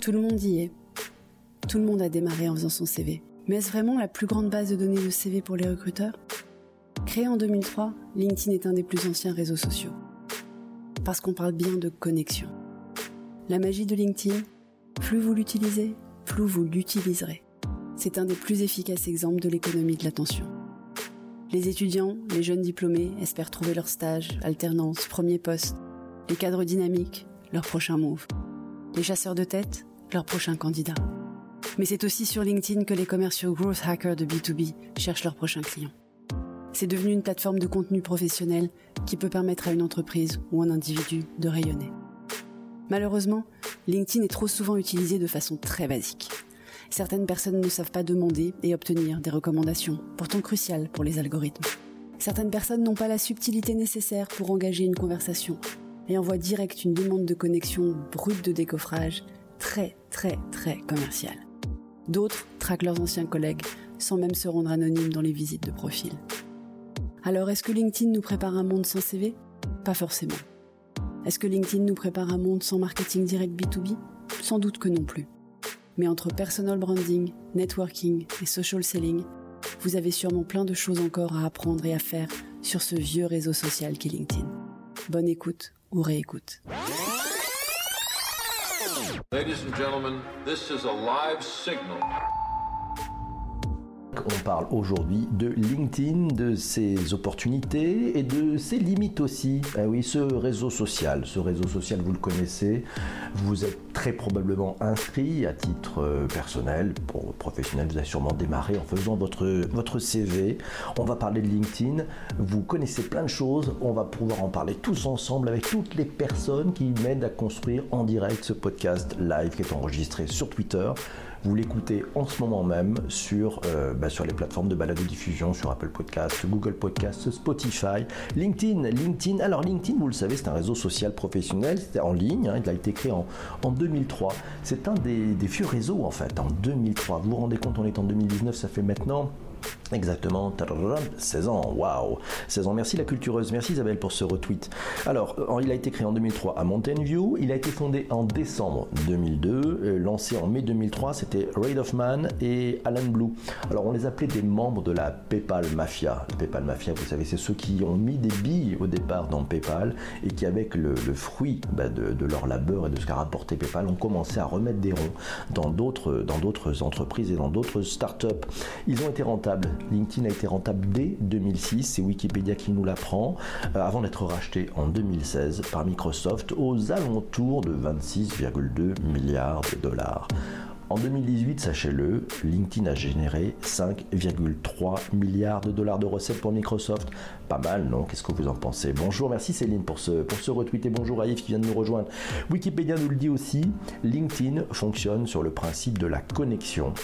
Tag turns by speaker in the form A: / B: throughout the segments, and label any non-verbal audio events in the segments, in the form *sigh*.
A: Tout le monde y est. Tout le monde a démarré en faisant son CV. Mais est-ce vraiment la plus grande base de données de CV pour les recruteurs? Créé en 2003, LinkedIn est un des plus anciens réseaux sociaux. Parce qu'on parle bien de connexion. La magie de LinkedIn, plus vous l'utilisez, plus vous l'utiliserez. C'est un des plus efficaces exemples de l'économie de l'attention. Les étudiants, les jeunes diplômés espèrent trouver leur stage, alternance, premier poste. Les cadres dynamiques, leur prochain move. Les chasseurs de tête, leur prochain candidat. Mais c'est aussi sur LinkedIn que les commerciaux growth hackers de B2B cherchent leur prochain client. C'est devenu une plateforme de contenu professionnel qui peut permettre à une entreprise ou un individu de rayonner. Malheureusement, LinkedIn est trop souvent utilisé de façon très basique. Certaines personnes ne savent pas demander et obtenir des recommandations, pourtant cruciales pour les algorithmes. Certaines personnes n'ont pas la subtilité nécessaire pour engager une conversation et envoient direct une demande de connexion brute de décoffrage, très très très commerciale. D'autres traquent leurs anciens collègues sans même se rendre anonymes dans les visites de profil. Alors est-ce que LinkedIn nous prépare un monde sans CV Pas forcément. Est-ce que LinkedIn nous prépare un monde sans marketing direct B2B Sans doute que non plus. Mais entre personal branding, networking et social selling, vous avez sûrement plein de choses encore à apprendre et à faire sur ce vieux réseau social qu'est LinkedIn. Bonne écoute ou réécoute.
B: Ladies and gentlemen, this is a live signal.
C: On parle aujourd'hui de LinkedIn, de ses opportunités et de ses limites aussi. Ah oui, ce réseau social, ce réseau social, vous le connaissez, vous êtes très probablement inscrit à titre euh, personnel, pour professionnel, vous avez sûrement démarré en faisant votre, votre CV. On va parler de LinkedIn, vous connaissez plein de choses, on va pouvoir en parler tous ensemble avec toutes les personnes qui m'aident à construire en direct ce podcast live qui est enregistré sur Twitter. Vous l'écoutez en ce moment même sur, euh, bah, sur les plateformes de balade diffusion, sur Apple Podcasts, Google Podcasts, Spotify, LinkedIn. LinkedIn, alors LinkedIn, vous le savez, c'est un réseau social professionnel, c'était en ligne, hein, il a été créé en, en 2003. C'est un des, des vieux réseaux en fait, en 2003. Vous vous rendez compte, on est en 2019, ça fait maintenant Exactement, 16 ans, waouh 16 ans, merci la cultureuse, merci Isabelle pour ce retweet. Alors, il a été créé en 2003 à Mountain View, il a été fondé en décembre 2002, euh, lancé en mai 2003, c'était Raid of Man et Alan Blue. Alors, on les appelait des membres de la PayPal Mafia. La PayPal Mafia, vous savez, c'est ceux qui ont mis des billes au départ dans PayPal et qui, avec le, fruit de, de, leur labeur et de ce qu'a rapporté PayPal, ont commencé à remettre des ronds dans d'autres entreprises et dans d'autres startups. Ils ont été rentables LinkedIn a été rentable dès 2006, c'est Wikipédia qui nous l'apprend, euh, avant d'être racheté en 2016 par Microsoft aux alentours de 26,2 milliards de dollars. En 2018, sachez-le, LinkedIn a généré 5,3 milliards de dollars de recettes pour Microsoft. Pas mal, non? Qu'est-ce que vous en pensez? Bonjour, merci Céline pour ce, pour ce retweet et bonjour à Yves qui vient de nous rejoindre. Wikipédia nous le dit aussi, LinkedIn fonctionne sur le principe de la connexion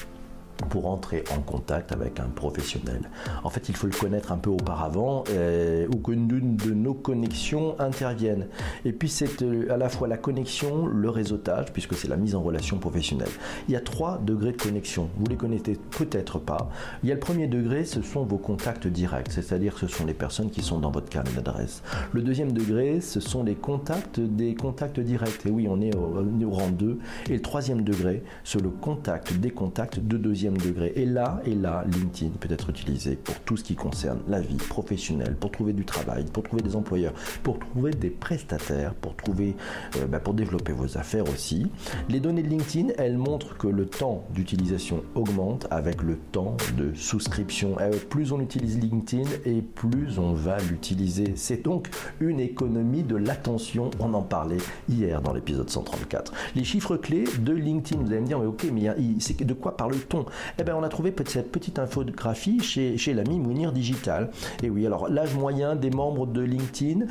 C: pour entrer en contact avec un professionnel. En fait, il faut le connaître un peu auparavant euh, ou qu'une de nos connexions intervienne. Et puis, c'est euh, à la fois la connexion, le réseautage, puisque c'est la mise en relation professionnelle. Il y a trois degrés de connexion. Vous les connaissez peut-être pas. Il y a le premier degré, ce sont vos contacts directs, c'est-à-dire ce sont les personnes qui sont dans votre carnet d'adresse. Le deuxième degré, ce sont les contacts des contacts directs. Et oui, on est au, au rang 2. Et le troisième degré, c'est le contact des contacts de deuxième degré. Et là, et là, LinkedIn peut être utilisé pour tout ce qui concerne la vie professionnelle, pour trouver du travail, pour trouver des employeurs, pour trouver des prestataires, pour trouver, euh, bah, pour développer vos affaires aussi. Les données de LinkedIn, elles montrent que le temps d'utilisation augmente avec le temps de souscription. Euh, plus on utilise LinkedIn et plus on va l'utiliser. C'est donc une économie de l'attention. On en parlait hier dans l'épisode 134. Les chiffres clés de LinkedIn, vous allez me dire, mais ok, mais de quoi parle-t-on? Eh bien, on a trouvé cette petite infographie chez, l'ami Mounir Digital. Et oui, alors l'âge moyen des membres de LinkedIn,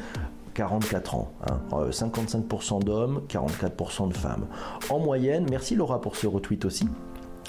C: 44 ans. 55% hein. euh, d'hommes, 44% de femmes. En moyenne, merci Laura pour ce retweet aussi.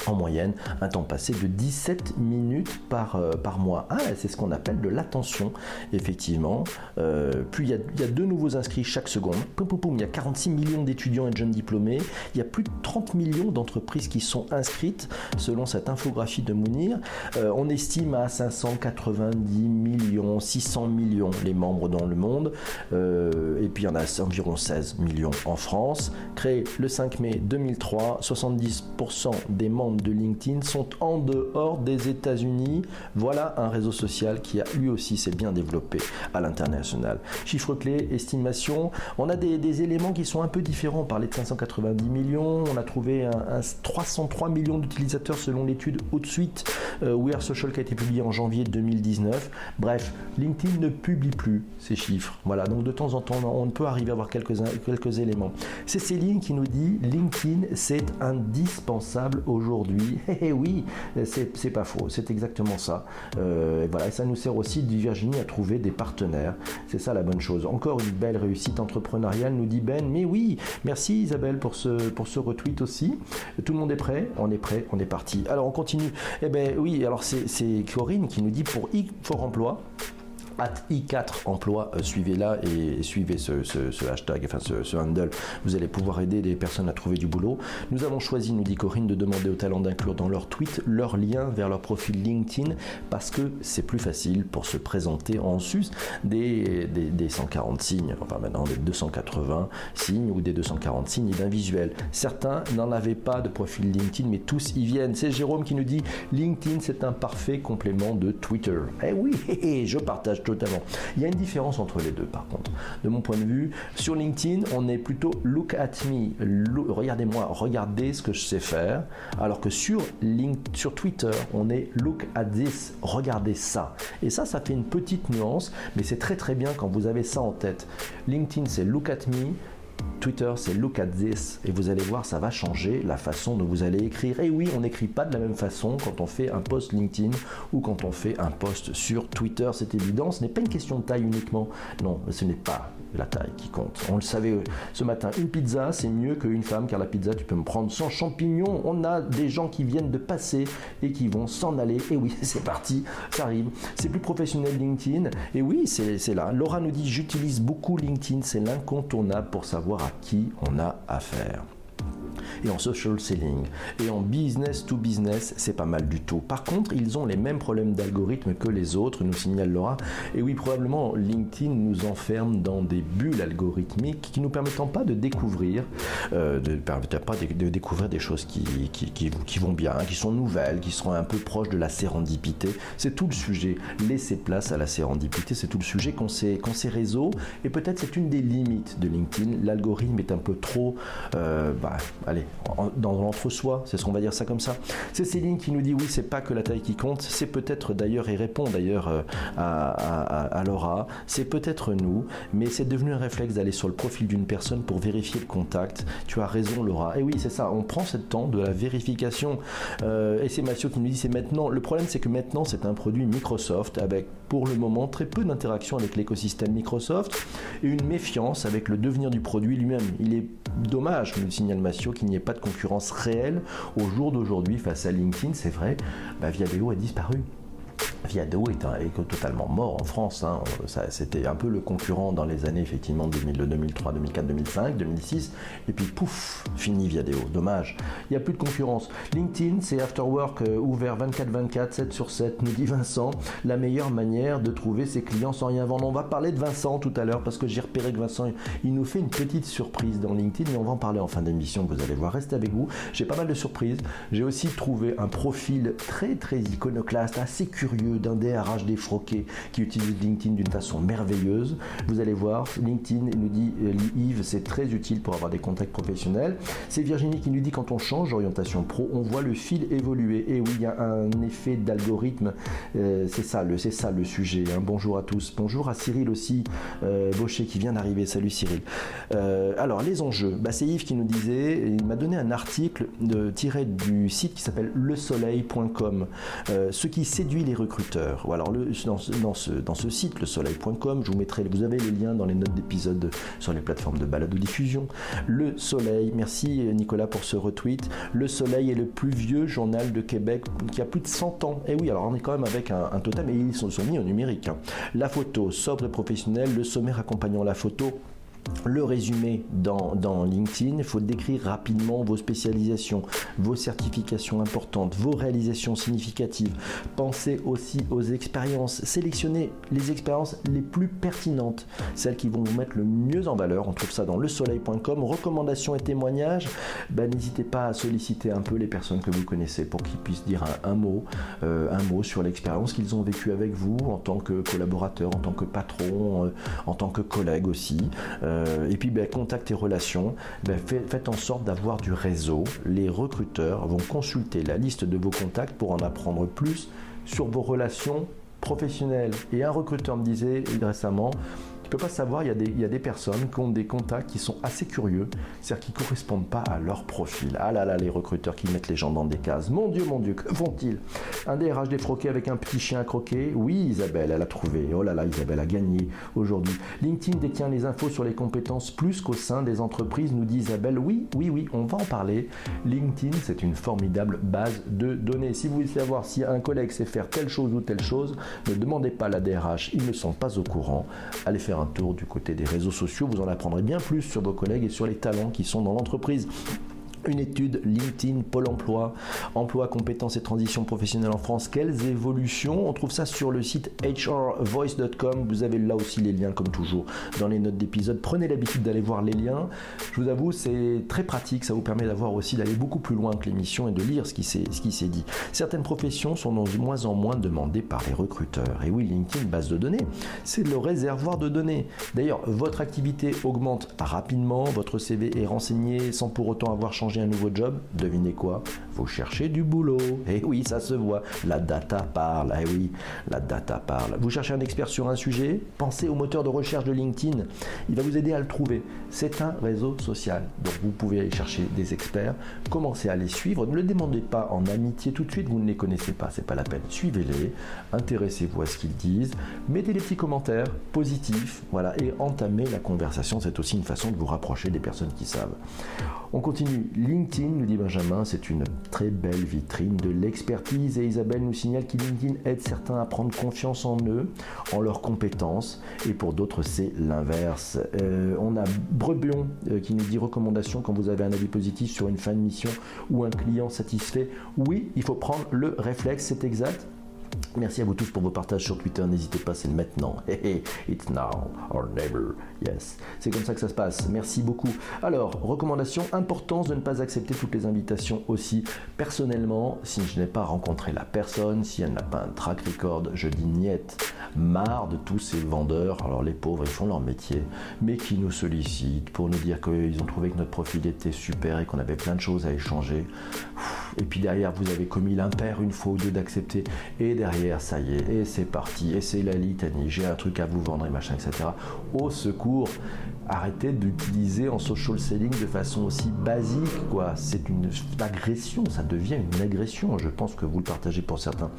C: En moyenne un temps passé de 17 minutes par, euh, mois. Ah, c'est ce qu'on appelle de l'attention, effectivement. Euh, puis il y, a, deux nouveaux inscrits chaque seconde. Poum, il y a 46 millions d'étudiants et de jeunes diplômés. Il y a plus de 30 millions d'entreprises qui sont inscrites, selon cette infographie de Mounir. Euh, on estime à 590 millions, 600 millions les membres dans le monde. Et puis il y en a environ 16 millions en France. Créé le 5 mai 2003, 70% des membres de LinkedIn sont en dehors des États-Unis. Voilà un réseau social qui a lui aussi s'est bien développé à l'international. Chiffre clé, estimation. On a des, éléments qui sont un peu différents. On parlait de 590 millions. On a trouvé un, un 303 millions d'utilisateurs selon l'étude Outsuite euh, We Are Social qui a été publiée en janvier 2019. Bref, LinkedIn ne publie plus ces chiffres. Voilà, donc de temps en temps, on peut arriver à avoir quelques, quelques éléments. C'est Céline qui nous dit LinkedIn, c'est indispensable aujourd'hui *laughs* Eh oui, c'est pas faux, c'est exactement ça. Euh, voilà, et ça nous sert aussi, dit Virginie, à trouver des partenaires. C'est ça la bonne chose. Encore une belle réussite entrepreneuriale, nous dit Ben. Mais oui, merci Isabelle pour ce, pour ce retweet aussi. Tout le monde est prêt? On est prêt, on est parti. Alors on continue. Eh ben oui, alors c'est Corinne qui nous dit pour I for Emploi at i4 emploi, euh, suivez-la et suivez ce, hashtag, enfin ce, handle. Vous allez pouvoir aider les personnes à trouver du boulot. Nous avons choisi, nous dit Corinne, de demander aux talents d'inclure dans leur tweet leur lien vers leur profil LinkedIn parce que c'est plus facile pour se présenter en sus des, des, 140 signes, enfin maintenant des 280 signes ou des 240 signes d'un visuel. Certains n'en avaient pas de profil LinkedIn, mais tous y viennent. C'est Jérôme qui nous dit LinkedIn, c'est un parfait complément de Twitter. Eh oui, *laughs* je partage totalement. Il y a une différence entre les deux, par contre. De mon point de vue, sur LinkedIn, on est plutôt look at me, regardez-moi, regardez ce que je sais faire, alors que sur, sur Twitter, on est look at this, regardez ça. Et ça, ça fait une petite nuance, mais c'est très très bien quand vous avez ça en tête. LinkedIn, c'est look at me. Twitter, c'est look at this et vous allez voir, ça va changer la façon dont vous allez écrire. Et oui, on n'écrit pas de la même façon quand on fait un post LinkedIn ou quand on fait un post sur Twitter, c'est évident. Ce n'est pas une question de taille uniquement. Non, ce n'est pas la taille qui compte. On le savait euh, ce matin. Une pizza, c'est mieux qu'une femme, car la pizza, tu peux me prendre sans champignons. On a des gens qui viennent de passer et qui vont s'en aller. Et oui, *laughs* c'est parti, ça arrive. C'est plus professionnel LinkedIn. Et oui, c'est là. Laura nous dit j'utilise beaucoup LinkedIn, c'est l'incontournable pour savoir à qui on a affaire et en social selling. Et en business to business, c'est pas mal du tout. Par contre, ils ont les mêmes problèmes d'algorithme que les autres, nous signale Laura. Et oui, probablement LinkedIn nous enferme dans des bulles algorithmiques qui nous permettent pas de découvrir, euh, de, pas de, découvrir des choses qui, qui, vont bien, qui sont nouvelles, qui seront un peu proches de la sérendipité. C'est tout le sujet. Laisser place à la sérendipité, c'est tout le sujet qu'ont ces, ces réseaux. Et peut-être c'est une des limites de LinkedIn. L'algorithme est un peu trop, euh, bah, allez, dans l'entre-soi, c'est ce qu'on va dire ça comme ça. C'est Céline qui nous dit oui, c'est pas que la taille qui compte, c'est peut-être d'ailleurs, et répond d'ailleurs euh, à, Laura, c'est peut-être nous, mais c'est devenu un réflexe d'aller sur le profil d'une personne pour vérifier le contact. Tu as raison Laura. Et oui, c'est ça, on prend ce temps de la vérification. Euh, et c'est Mathieu qui nous dit c'est maintenant, le problème c'est que maintenant c'est un produit Microsoft avec pour le moment très peu d'interaction avec l'écosystème Microsoft et une méfiance avec le devenir du produit lui-même. Il est dommage, nous signale Massio, qu'il n'y ait pas de concurrence réelle au jour d'aujourd'hui face à LinkedIn. C'est vrai, bah, Viadeo a disparu. Viado est, est, totalement mort en France. Hein. C'était un peu le concurrent dans les années effectivement 2002, 2003, 2004, 2005, 2006. Et puis pouf, fini Viadeo. Dommage. Il n'y a plus de concurrence. LinkedIn, c'est After Work euh, ouvert 24-24, 7 sur 7, nous dit Vincent. La meilleure manière de trouver ses clients sans rien vendre. On va parler de Vincent tout à l'heure parce que j'ai repéré que Vincent, il nous fait une petite surprise dans LinkedIn et on va en parler en fin d'émission. Vous allez voir, restez avec vous. J'ai pas mal de surprises. J'ai aussi trouvé un profil très très iconoclaste, assez curieux d'un DRH défroqué qui utilise LinkedIn d'une façon merveilleuse. Vous allez voir, LinkedIn nous dit euh, Yves, c'est très utile pour avoir des contacts professionnels. C'est Virginie qui nous dit quand on change d'orientation pro, on voit le fil évoluer. Et oui, il y a un effet d'algorithme. Euh, c'est ça, le, c'est ça le sujet. Hein. Bonjour à tous. Bonjour à Cyril aussi, euh, qui vient d'arriver. Salut Cyril. Euh, alors les enjeux. Bah, c'est Yves qui nous disait, il m'a donné un article de, tiré du site qui s'appelle lesoleil.com. ce qui séduit les les recruteurs. Alors le, dans, ce, dans, ce, site, le soleil.com, je vous mettrai, vous avez les liens dans les notes d'épisode sur les plateformes de balade ou diffusion. Le Soleil, merci Nicolas pour ce retweet. Le Soleil est le plus vieux journal de Québec qui a plus de 100 ans. Et eh oui, alors on est quand même avec un, un totem ils sont, sont mis au numérique. Hein. La photo sobre et professionnelle, le sommaire accompagnant la photo le résumé dans, LinkedIn, il faut décrire rapidement vos spécialisations, vos certifications importantes, vos réalisations significatives. Pensez aussi aux expériences. Sélectionnez les expériences les plus pertinentes, celles qui vont vous mettre le mieux en valeur. On trouve ça dans lesoleil.com. Recommandations et témoignages. Ben, n'hésitez pas à solliciter un peu les personnes que vous connaissez pour qu'ils puissent dire un, mot, euh, un mot sur l'expérience qu'ils ont vécue avec vous en tant que collaborateur, en tant que patron, euh, en tant que collègue aussi. Euh, euh, et puis, ben, contact et relations, ben, faites en sorte d'avoir du réseau. Les recruteurs vont consulter la liste de vos contacts pour en apprendre plus sur vos relations professionnelles. Et un recruteur me disait récemment, pas savoir, il y, a des, il y, a des, personnes qui ont des contacts qui sont assez curieux, c'est-à-dire qui ne correspondent pas à leur profil. Ah là là, les recruteurs qui mettent les gens dans des cases. Mon Dieu, mon Dieu, que font-ils? Un DRH défroqué avec un petit chien à croquer? Oui, Isabelle, elle a trouvé. Oh là là, Isabelle a gagné aujourd'hui. LinkedIn détient les infos sur les compétences plus qu'au sein des entreprises, nous dit Isabelle. Oui, oui, oui, on va en parler. LinkedIn, c'est une formidable base de données. Si vous voulez savoir si un collègue sait faire telle chose ou telle chose, ne demandez pas la DRH, ils ne sont pas au courant. Allez faire un tour du côté des réseaux sociaux, vous en apprendrez bien plus sur vos collègues et sur les talents qui sont dans l'entreprise une étude LinkedIn, Pôle emploi, emploi, compétences et transition professionnelle en France. Quelles évolutions? On trouve ça sur le site hrvoice.com. Vous avez là aussi les liens, comme toujours, dans les notes d'épisode. Prenez l'habitude d'aller voir les liens. Je vous avoue, c'est très pratique. Ça vous permet d'avoir aussi d'aller beaucoup plus loin que l'émission et de lire ce qui s'est dit. Certaines professions sont de moins en moins demandées par les recruteurs. Et oui, LinkedIn, base de données, c'est le réservoir de données. D'ailleurs, votre activité augmente rapidement, votre CV est renseigné sans pour autant avoir changé un nouveau job, devinez quoi? Vous cherchez du boulot. Et eh oui, ça se voit. La data parle. Eh oui, la data parle. Vous cherchez un expert sur un sujet? Pensez au moteur de recherche de LinkedIn. Il va vous aider à le trouver. C'est un réseau social. Donc vous pouvez aller chercher des experts, commencez à les suivre. Ne le demandez pas en amitié tout de suite, vous ne les connaissez pas, c'est pas la peine. Suivez-les, intéressez-vous à ce qu'ils disent, mettez des petits commentaires positifs, voilà, et entamez la conversation. C'est aussi une façon de vous rapprocher des personnes qui savent. On continue. LinkedIn, nous dit Benjamin, c'est une très belle vitrine de l'expertise et Isabelle nous signale que LinkedIn aide certains à prendre confiance en eux, en leurs compétences et pour d'autres c'est l'inverse. Euh, on a Brebion euh, qui nous dit recommandation quand vous avez un avis positif sur une fin de mission ou un client satisfait. Oui, il faut prendre le réflexe, c'est exact. Merci à vous tous pour vos partages sur Twitter. N'hésitez pas, c'est maintenant. *laughs* It's now or never. Yes. C'est comme ça que ça se passe. Merci beaucoup. Alors, recommandation importance de ne pas accepter toutes les invitations aussi. Personnellement, si je n'ai pas rencontré la personne, si elle n'a pas un track record, je dis niette. Marre de tous ces vendeurs. Alors, les pauvres, ils font leur métier, mais qui nous sollicitent pour nous dire qu'ils ont trouvé que notre profil était super et qu'on avait plein de choses à échanger. Et puis derrière, vous avez commis l'impair une fois ou deux d'accepter. Et derrière, ça y est, et c'est parti, et c'est la litanie, j'ai un truc à vous vendre et machin, etc. Au secours, arrêtez d'utiliser en social selling de façon aussi basique, quoi. C'est une agression, ça devient une agression. Je pense que vous le partagez pour certains.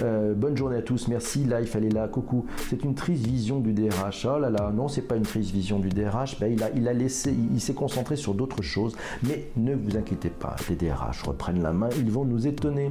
C: Euh, bonne journée à tous, merci. Là, il fallait là, coucou. C'est une triste vision du DRH. Oh là là, non, c'est pas une triste vision du DRH. Ben, il a, il a laissé, il, s'est concentré sur d'autres choses. Mais ne vous inquiétez pas, les DRH reprennent la main, ils vont nous étonner.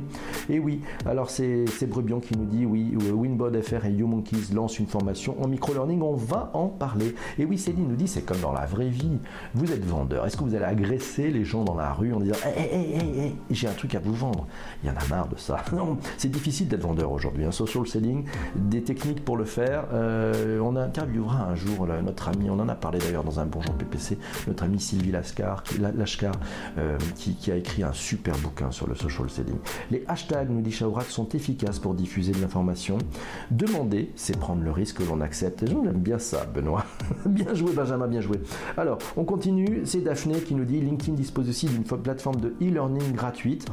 C: Et oui, alors c'est Brebion qui nous dit oui, Winbod FR et YouMonkeys lancent une formation en micro-learning. On va en parler. Et oui, Céline nous dit c'est comme dans la vraie vie. Vous êtes vendeur. Est-ce que vous allez agresser les gens dans la rue en disant Hé, hé, hé, j'ai un truc à vous vendre Il y en a marre de ça. *laughs* Non, c'est difficile d'être vendeur aujourd'hui. Un social selling, des techniques pour le faire. Euh, on interviewera un jour notre ami, on en a parlé d'ailleurs dans un Bonjour PPC, notre ami Sylvie Lascar, qui, Lashkar, euh, qui, a écrit un super bouquin sur le social selling. Les hashtags, nous dit Shaourak, sont efficaces pour diffuser de l'information. Demander, c'est prendre le risque que l'on accepte. J'aime bien ça, Benoît. *laughs* bien joué, Benjamin bien joué. Alors, on continue. C'est Daphné qui nous dit LinkedIn dispose aussi d'une plateforme de e-learning gratuite.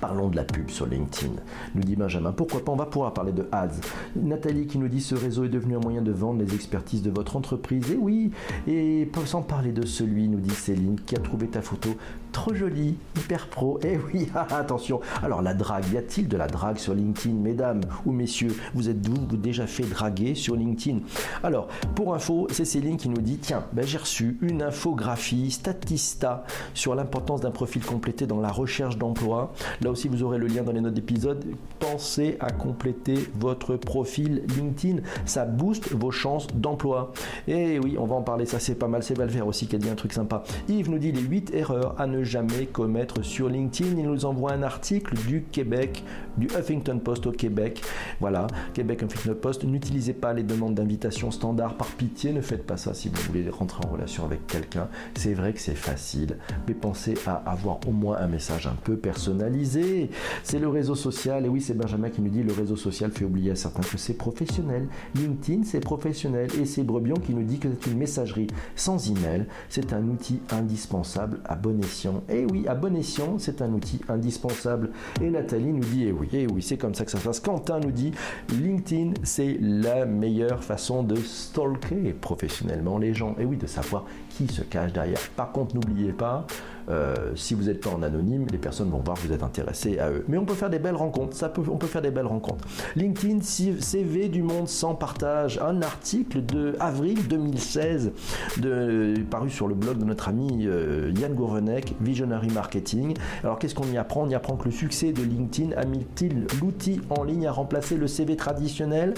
C: Parlons de la pub sur LinkedIn, nous dit Benjamin. Pourquoi pas? On va pouvoir parler de ads. Nathalie qui nous dit ce réseau est devenu un moyen de vendre les expertises de votre entreprise. Et oui, et sans parler de celui, nous dit Céline, qui a trouvé ta photo trop joli, hyper pro. Eh oui, *laughs* attention. Alors la drague, y a-t-il de la drague sur LinkedIn, mesdames ou messieurs? Vous êtes-vous déjà fait draguer sur LinkedIn? Alors, pour info, c'est Céline qui nous dit tiens, ben, j'ai reçu une infographie Statista sur l'importance d'un profil complété dans la recherche d'emploi. Là aussi, vous aurez le lien dans les notes d'épisode. Pensez à compléter votre profil LinkedIn. Ça booste vos chances d'emploi. Et oui, on va en parler, ça c'est pas mal. C'est Valver aussi qui a dit un truc sympa. Yves nous dit les 8 erreurs à jamais commettre sur LinkedIn. Il nous envoie un article du Québec, du Huffington Post au Québec. Voilà, Québec Huffington Post. N'utilisez pas les demandes d'invitation standard par pitié. Ne faites pas ça si vous voulez rentrer en relation avec quelqu'un. C'est vrai que c'est facile, mais pensez à avoir au moins un message un peu personnalisé. C'est le réseau social. Et oui, c'est Benjamin qui nous dit le réseau social fait oublier à certains que c'est professionnel. LinkedIn, c'est professionnel. Et c'est Brebion qui nous dit que c'est une messagerie sans email. C'est un outil indispensable à bon escient. Et oui, à bon escient, c'est un outil indispensable. Et Nathalie nous dit, et oui, et oui, c'est comme ça que ça se passe. Quentin nous dit, LinkedIn, c'est la meilleure façon de stalker professionnellement les gens. Et oui, de savoir qui se cache derrière. Par contre, n'oubliez pas, euh, si vous n'êtes pas en anonyme, les personnes vont voir que vous êtes intéressé à eux. Mais on peut faire des belles rencontres, ça peut, on peut faire des belles rencontres. LinkedIn, CV du monde sans partage, un article de avril 2016 de, paru sur le blog de notre ami euh, Yann Gourvenec, Visionary Marketing. Alors qu'est-ce qu'on y apprend? On y apprend que le succès de LinkedIn a mis-il l'outil en ligne à remplacer le CV traditionnel?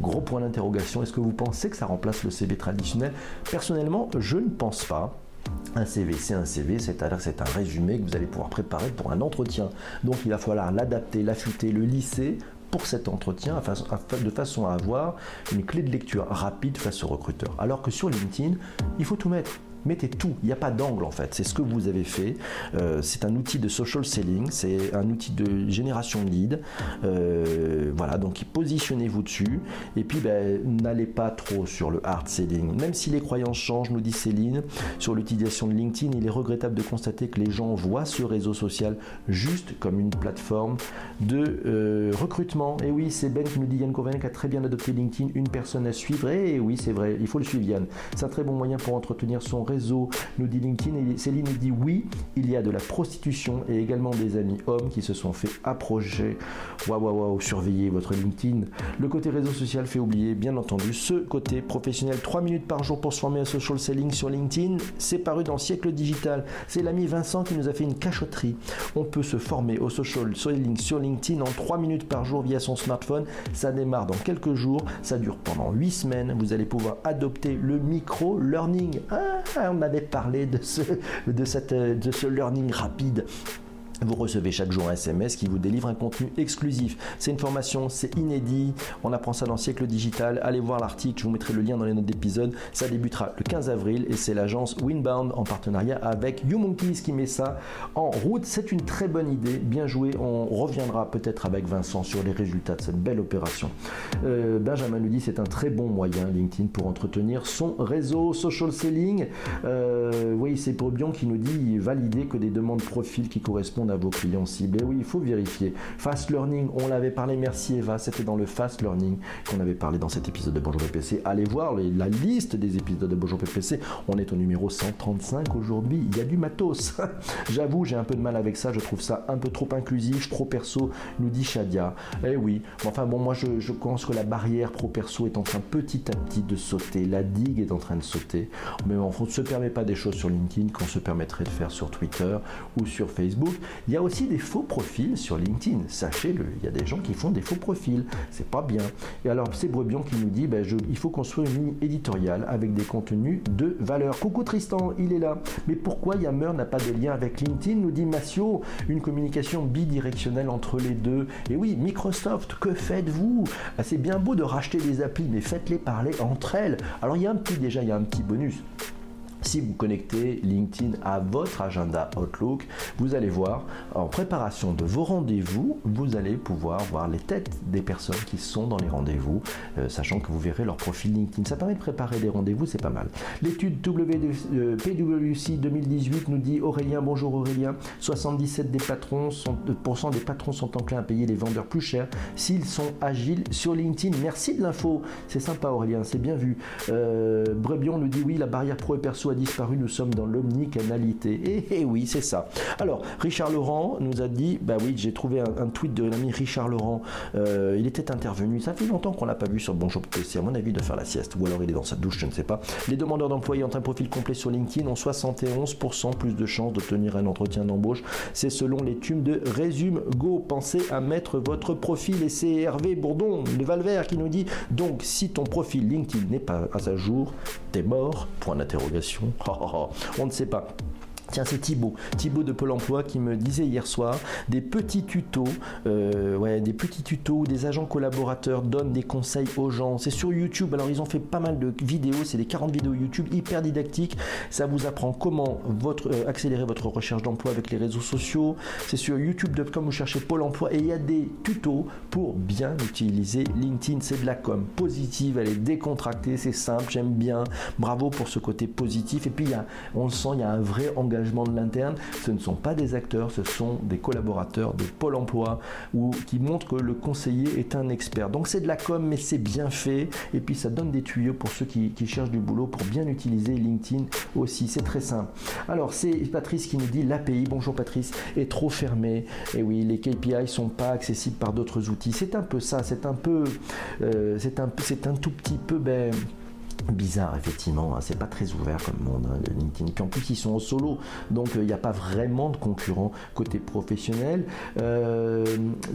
C: Gros point d'interrogation. Est-ce que vous pensez que ça remplace le CV traditionnel? Personnellement, je ne pense pas. Un CV, c'est un CV, c'est-à-dire c'est un résumé que vous allez pouvoir préparer pour un entretien. Donc il va falloir l'adapter, l'affûter, le lisser pour cet entretien de façon à avoir une clé de lecture rapide face au recruteur. Alors que sur LinkedIn, il faut tout mettre mettez tout. Il n'y a pas d'angle en fait. C'est ce que vous avez fait. Euh, c'est un outil de social selling, c'est un outil de génération de lead. Euh, voilà, donc positionnez-vous dessus. Et puis, ben, n'allez pas trop sur le hard selling. Même si les croyances changent, nous dit Céline, sur l'utilisation de LinkedIn, il est regrettable de constater que les gens voient ce réseau social juste comme une plateforme de euh, recrutement. Et oui, c'est Ben qui nous dit Yann Coven qui a très bien adopté LinkedIn, une personne à suivre. Et oui, c'est vrai, il faut le suivre Yann. C'est un très bon moyen pour entretenir son réseau nous dit LinkedIn. Et Céline dit oui, il y a de la prostitution et également des amis hommes qui se sont fait approcher. Waouh, waouh, waouh, surveillez votre LinkedIn. Le côté réseau social fait oublier, bien entendu, ce côté professionnel. 3 minutes par jour pour se former à social selling sur LinkedIn. C'est paru dans Siècle Digital. C'est l'ami Vincent qui nous a fait une cachotterie. On peut se former au social selling sur LinkedIn en 3 minutes par jour via son smartphone. Ça démarre dans quelques jours. Ça dure pendant 8 semaines. Vous allez pouvoir adopter le micro-learning. Ah, on avait parlé de ce, de cette, de ce learning rapide vous recevez chaque jour un SMS qui vous délivre un contenu exclusif. C'est une formation, c'est inédit. On apprend ça dans Siècle Digital. Allez voir l'article, je vous mettrai le lien dans les notes d'épisode. Ça débutera le 15 avril et c'est l'agence Winbound en partenariat avec YouMonkeys qui met ça en route. C'est une très bonne idée, bien joué. On reviendra peut-être avec Vincent sur les résultats de cette belle opération. Euh, Benjamin nous dit c'est un très bon moyen LinkedIn pour entretenir son réseau social selling. Euh, oui, c'est pour Bion qui nous dit valider que des demandes profil qui correspondent à vos clients ciblés. Oui, il faut vérifier. Fast Learning, on l'avait parlé, merci Eva, c'était dans le Fast Learning qu'on avait parlé dans cet épisode de Bonjour PPC. Allez voir la liste des épisodes de Bonjour PPC. On est au numéro 135 aujourd'hui. Il y a du matos. *laughs* J'avoue, j'ai un peu de mal avec ça. Je trouve ça un peu trop inclusif, trop perso, nous dit Shadia. Eh oui, enfin bon, moi je, je pense que la barrière pro-perso est en train petit à petit de sauter. La digue est en train de sauter. Mais on ne se permet pas des choses sur LinkedIn qu'on se permettrait de faire sur Twitter ou sur Facebook. Il y a aussi des faux profils sur LinkedIn, sachez-le. Il y a des gens qui font des faux profils, c'est pas bien. Et alors c'est Brebion qui nous dit, ben, il faut construire une ligne éditoriale avec des contenus de valeur. Coucou Tristan, il est là. Mais pourquoi Yammer n'a pas de lien avec LinkedIn Nous dit Massio, une communication bidirectionnelle entre les deux. Et oui, Microsoft, que faites-vous? Ah, C'est bien beau de racheter des applis, mais faites-les parler entre elles. Alors il y a un petit déjà, il y a un petit bonus. Si vous connectez LinkedIn à votre agenda Outlook, vous allez voir en préparation de vos rendez-vous, vous allez pouvoir voir les têtes des personnes qui sont dans les rendez-vous, euh, sachant que vous verrez leur profil LinkedIn. Ça permet de préparer des rendez-vous, c'est pas mal. L'étude PwC 2018 nous dit Aurélien, bonjour Aurélien, 77 des patrons sont, des patrons sont enclins à payer les vendeurs plus cher s'ils sont agiles sur LinkedIn. Merci de l'info, c'est sympa Aurélien, c'est bien vu. Euh, Brebion nous dit oui, la barrière pro et perso disparu, nous sommes dans l'omnicanalité. Et, eh, eh oui, c'est ça. Alors, Richard Laurent nous a dit, bah oui, j'ai trouvé un, tweet de l'ami Richard Laurent. Euh, il était intervenu. Ça fait longtemps qu'on l'a pas vu sur Bonjour PC. À mon avis, de faire la sieste, ou alors il est dans sa douche, je ne sais pas. Les demandeurs d'emploi ayant un profil complet sur LinkedIn ont 71% plus de chances d'obtenir un entretien d'embauche. C'est selon l'étude de Résume Go. Pensez à mettre votre profil et c'est Hervé Bourdon, le Valvert, qui nous dit donc si ton profil LinkedIn n'est pas à sa jour, t'es mort Point d'interrogation. *laughs* On ne sait pas. Tiens, c'est Thibaut, Thibaut de Pôle Emploi qui me disait hier soir des petits tutos, euh, ouais, des petits tutos où des agents collaborateurs donnent des conseils aux gens. C'est sur YouTube. Alors ils ont fait pas mal de vidéos, c'est des 40 vidéos YouTube hyper didactiques. Ça vous apprend comment votre, euh, accélérer votre recherche d'emploi avec les réseaux sociaux. C'est sur youtube.com vous cherchez Pôle Emploi et il y a des tutos pour bien utiliser LinkedIn. C'est de la com positive, elle est décontractée, c'est simple, j'aime bien. Bravo pour ce côté positif. Et puis il y a, on le sent, il y a un vrai engagement de l'interne, ce ne sont pas des acteurs, ce sont des collaborateurs de Pôle emploi ou qui montrent que le conseiller est un expert. Donc c'est de la com, mais c'est bien fait. Et puis ça donne des tuyaux pour ceux qui, cherchent du boulot pour bien utiliser LinkedIn aussi. C'est très simple. Alors c'est Patrice qui nous dit l'API, bonjour Patrice, est trop fermée. Et oui, les KPI sont pas accessibles par d'autres outils. C'est un peu ça, c'est un peu, euh, c'est un, c'est un tout petit peu, ben, bizarre effectivement, hein. c'est pas très ouvert comme monde hein, LinkedIn. Puis en plus ils sont en solo, donc euh, il n'y a pas vraiment de concurrents côté professionnel. Euh,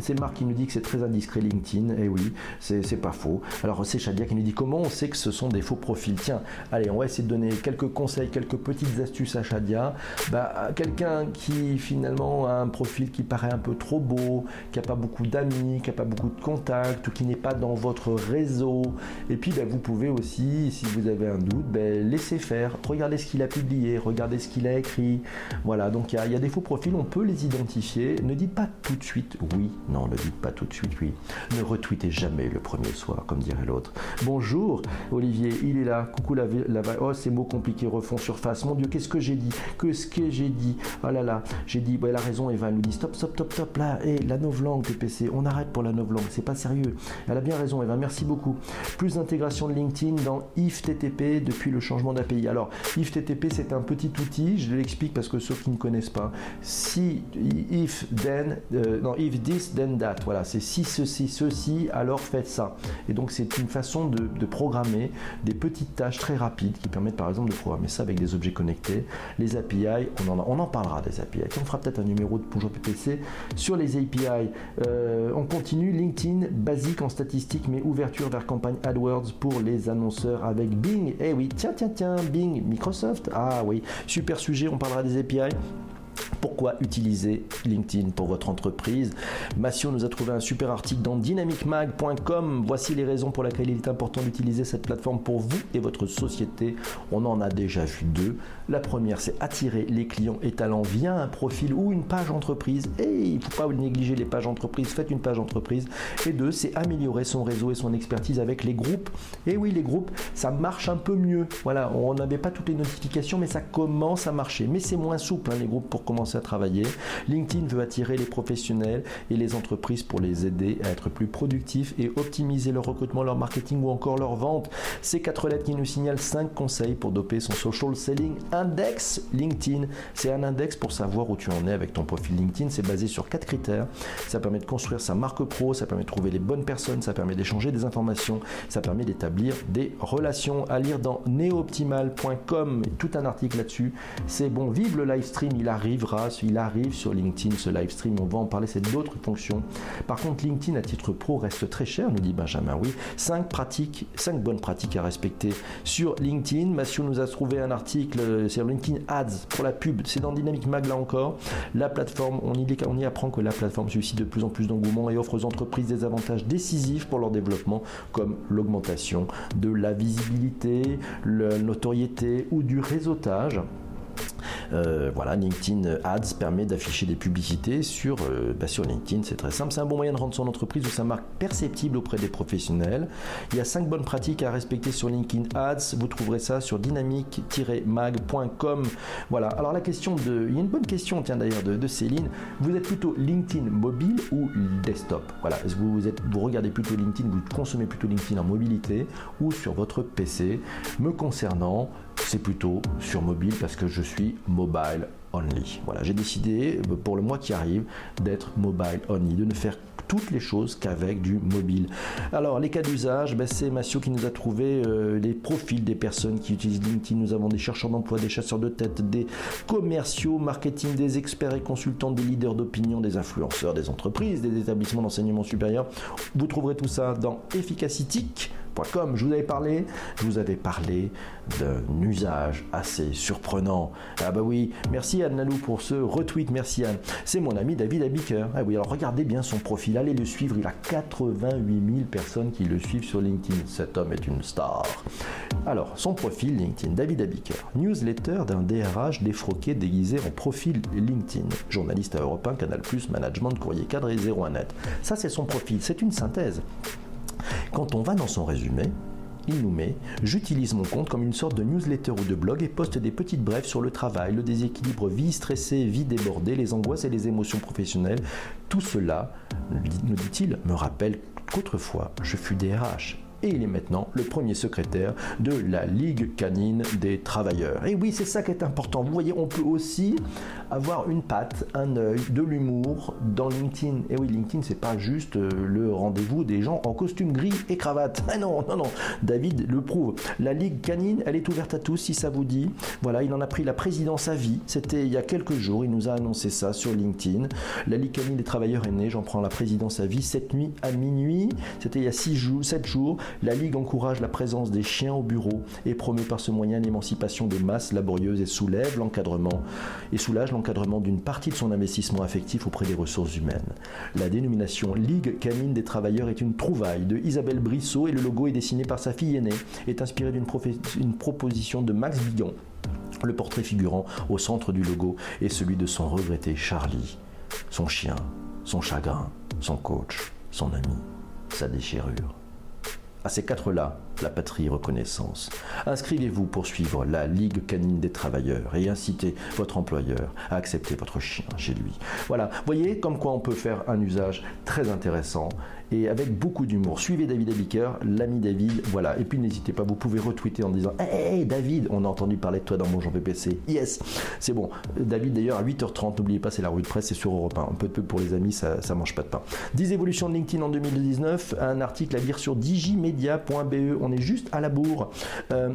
C: c'est Marc qui nous dit que c'est très indiscret LinkedIn, et eh oui, c'est pas faux. Alors c'est Shadia qui nous dit comment on sait que ce sont des faux profils. Tiens, allez, on va essayer de donner quelques conseils, quelques petites astuces à Shadia. Bah, quelqu'un qui finalement a un profil qui paraît un peu trop beau, qui n'a pas beaucoup d'amis, qui n'a pas beaucoup de contacts, ou qui n'est pas dans votre réseau. Et puis bah, vous pouvez aussi si vous avez un doute, ben, laissez faire, regardez ce qu'il a publié, regardez ce qu'il a écrit. Voilà, donc il y, a des faux profils, on peut les identifier. Ne dites pas tout de suite oui, non, ne dites pas tout de suite oui. Ne retweetez jamais le premier soir, comme dirait l'autre. Bonjour, Olivier, il est là. Coucou la, la oh ces mots compliqués refont surface. Mon Dieu, qu'est-ce que j'ai dit? Que ce que j'ai dit? Oh là là, j'ai dit, elle a raison, Eva, elle nous dit stop, stop, stop, stop, là, et la novlangue PPC, on arrête pour la novlangue, c'est pas sérieux. Elle a bien raison, Eva, merci beaucoup. Plus d'intégration de LinkedIn dans IFTTP depuis le changement d'API. Alors, IFTTP, c'est un petit outil, je l'explique parce que ceux qui ne connaissent pas, si if then, euh, non, if this then that, voilà, c'est si ceci, ceci, alors faites ça. Et donc, c'est une façon de, programmer des petites tâches très rapides qui permettent par exemple de programmer ça avec des objets connectés. Les API, on en, parlera des API. On fera peut-être un numéro de Bonjour PPC sur les API. Euh, on continue, LinkedIn, basique en statistique, mais ouverture vers campagne AdWords pour les annonceurs avec Bing. Eh oui, tiens, tiens, tiens, Bing, Microsoft. Ah oui, super sujet, on parlera des API. Pourquoi utiliser LinkedIn pour votre entreprise? Massio nous a trouvé un super article dans dynamicmag.com. Voici les raisons pour lesquelles il est important d'utiliser cette plateforme pour vous et votre société. On en a déjà vu deux. La première, c'est attirer les clients et talents via un profil ou une page entreprise. Et il ne faut pas négliger les pages entreprises. Faites une page entreprise. Et deux, c'est améliorer son réseau et son expertise avec les groupes. Et oui, les groupes, ça marche un peu mieux. Voilà, on n'avait pas toutes les notifications, mais ça commence à marcher. Mais c'est moins souple, hein, les groupes, à travailler. LinkedIn veut attirer les professionnels et les entreprises pour les aider à être plus productifs et optimiser leur recrutement, leur marketing ou encore leur vente. Ces quatre lettres qui nous signalent 5 conseils pour doper son social selling index LinkedIn. C'est un index pour savoir où tu en es avec ton profil LinkedIn. C'est basé sur quatre critères. Ça permet de construire sa marque pro, ça permet de trouver les bonnes personnes, ça permet d'échanger des informations, ça permet d'établir des relations. À lire dans neoptimal.com, tout un article là-dessus. C'est bon, vive le live stream, il il arrive sur LinkedIn, ce live stream, on va en parler, c'est d'autres fonctions. Par contre, LinkedIn à titre pro reste très cher, nous dit Benjamin. Oui, 5 pratiques, 5 bonnes pratiques à respecter sur LinkedIn. Mathieu nous a trouvé un article sur LinkedIn Ads pour la pub. C'est dans Dynamic Mag là encore. La plateforme, on y apprend que la plateforme suscite de plus en plus d'engouement et offre aux entreprises des avantages décisifs pour leur développement, comme l'augmentation de la visibilité, la notoriété ou du réseautage. Euh, voilà, LinkedIn Ads permet d'afficher des publicités sur, euh, bah, sur LinkedIn. C'est très simple. C'est un bon moyen de rendre son entreprise ou sa marque perceptible auprès des professionnels. Il y a cinq bonnes pratiques à respecter sur LinkedIn Ads. Vous trouverez ça sur dynamique-mag.com. Voilà. Alors la question de, il y a une bonne question, tiens d'ailleurs de, Céline. Vous êtes plutôt LinkedIn mobile ou desktop? Voilà. Vous, vous, êtes, vous regardez plutôt LinkedIn, vous consommez plutôt LinkedIn en mobilité ou sur votre PC. Me concernant, c'est plutôt sur mobile parce que je suis mobile only. Voilà, j'ai décidé pour le mois qui arrive d'être mobile only, de ne faire toutes les choses qu'avec du mobile. Alors, les cas d'usage, ben, c'est Massio qui nous a trouvé euh, les profils des personnes qui utilisent LinkedIn. Nous avons des chercheurs d'emploi, des chasseurs de tête, des commerciaux, marketing, des experts et consultants, des leaders d'opinion, des influenceurs, des entreprises, des établissements d'enseignement supérieur. Vous trouverez tout ça dans Efficacitic comme Je vous avais parlé, je vous avais parlé d'un usage assez surprenant. Ah bah oui, merci Anne Lalou pour ce retweet, merci Anne. C'est mon ami David Abiker. Ah oui, alors regardez bien son profil, allez le suivre, il a 88 000 personnes qui le suivent sur LinkedIn. Cet homme est une star. Alors, son profil LinkedIn, David Abiker, newsletter d'un DRH défroqué déguisé en profil LinkedIn, journaliste à Europe 1, Canal+, Management, Courrier Cadre et 01net. Ça c'est son profil, c'est une synthèse. Quand on va dans son résumé, il nous met J'utilise mon compte comme une sorte de newsletter ou de blog et poste des petites brèves sur le travail, le déséquilibre, vie stressée, vie débordée, les angoisses et les émotions professionnelles. Tout cela, nous dit-il, me rappelle qu'autrefois je fus DRH et il est maintenant le premier secrétaire de la Ligue canine des travailleurs. Et oui, c'est ça qui est important. Vous voyez, on peut aussi avoir une patte, un œil, de l'humour dans LinkedIn. Et oui, LinkedIn, c'est pas juste euh, le rendez-vous des gens en costume gris et cravate. *laughs* Ah non, non, non. David le prouve. La Ligue canine, elle est ouverte à tous si ça vous dit. Voilà, il en a pris la présidence à vie. C'était il y a quelques jours. Il nous a annoncé ça sur LinkedIn. La Ligue canine des travailleurs est née. J'en prends la présidence à vie cette nuit à minuit. C'était il y a 6 jours, 7 jours. La Ligue encourage la présence des chiens au bureau et promeut par ce moyen l'émancipation des masses laborieuses et soulève l'encadrement et soulage l'encadrement d'une partie de son investissement affectif auprès des ressources humaines. La dénomination Ligue canine des travailleurs est une trouvaille de Isabelle Brissot et le logo est dessiné par sa fille aînée, est inspiré d'une proposition de Max Bigon. Le portrait figurant au centre du logo est celui de son regretté Charlie, son chien, son chagrin, son coach, son ami, sa déchirure. À ces quatre-là, la patrie reconnaissance. Inscrivez-vous pour suivre la Ligue canine des travailleurs et incitez votre employeur à accepter votre chien chez lui. Voilà, voyez comme quoi on peut faire un usage très intéressant et avec beaucoup d'humour. Suivez David Abiker, l'ami David, voilà. Et puis n'hésitez pas, vous pouvez retweeter en disant Hey David, on a entendu parler de toi dans mon Jean PPC. Yes, c'est bon. David d'ailleurs à 8h30, n'oubliez pas, c'est la rue de presse, c'est sur Europe 1. Un peu de peu pour les amis, ça, ça mange pas de pain. 10 évolutions de LinkedIn en 2019, un article à lire sur digimedia.be. On est juste à la bourre. Euh,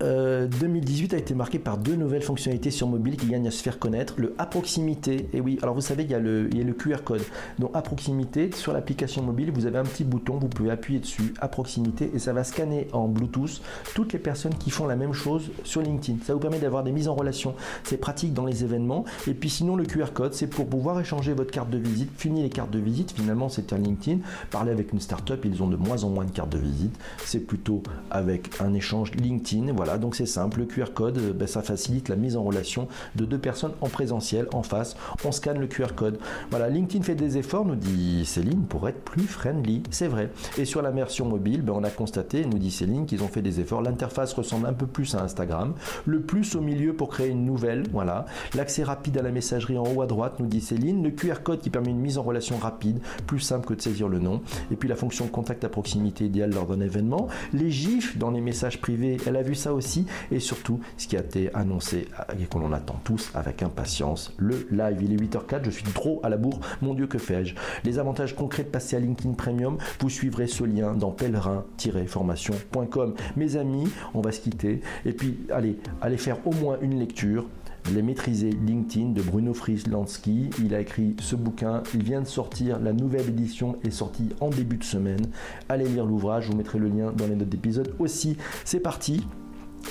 C: 2018 euh, a été marqué par deux nouvelles fonctionnalités sur mobile qui gagnent à se faire connaître. Le à proximité, et oui, alors vous savez, il y a le, il y a le QR code. Donc à proximité, sur l'application mobile, vous avez un petit bouton, vous pouvez appuyer dessus à proximité et ça va scanner en Bluetooth toutes les personnes qui font la même chose sur LinkedIn. Ça vous permet d'avoir des mises en relation. C'est pratique dans les événements. Et puis sinon, le QR code, c'est pour pouvoir échanger votre carte de visite. Fini les cartes de visite, finalement, c'est un LinkedIn. Parler avec une startup, ils ont de moins en moins de cartes de visite. C'est plutôt avec un échange LinkedIn. Voilà, donc c'est simple, le QR code, euh, ben, ça facilite la mise en relation de deux personnes en présentiel, en face. On scanne le QR code. Voilà, LinkedIn fait des efforts, nous dit Céline, pour être plus friendly. C'est vrai. Et sur la version mobile, ben, on a constaté, nous dit Céline, qu'ils ont fait des efforts. L'interface ressemble un peu plus à Instagram. Le plus au milieu pour créer une nouvelle. Voilà. L'accès rapide à la messagerie en haut à droite, nous dit Céline. Le QR code qui permet une mise en relation rapide, plus simple que de saisir le nom. Et puis la fonction contact à proximité idéale lors d'un événement. Les gifs dans les messages privés, elle a vu ça aussi. Et surtout, ce qui a été annoncé et qu'on en attend tous avec impatience, le live. Il est 8h04, je suis trop à la bourre, mon Dieu, que fais-je? Les avantages concrets de passer à LinkedIn Premium, vous suivrez ce lien dans pèlerin-formation.com. Mes amis, on va se quitter. Et puis, allez, allez faire au moins une lecture les maîtriser LinkedIn de Bruno Frislansky. Il a écrit ce bouquin. Il vient de sortir. La nouvelle édition est sortie en début de semaine. Allez lire l'ouvrage. Je vous mettrai le lien dans les notes d'épisode aussi. C'est parti.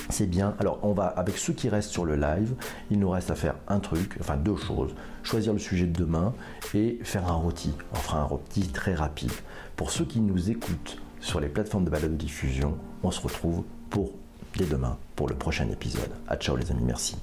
C: C'est bien. Alors, on va, avec ceux qui restent sur le live, il nous reste à faire un truc, enfin deux choses. Choisir le sujet de demain et faire un rôti. On fera un rôti très rapide. Pour ceux qui nous écoutent sur les plateformes de balade de diffusion, on se retrouve pour dès demain pour le prochain épisode. À ciao les amis, merci.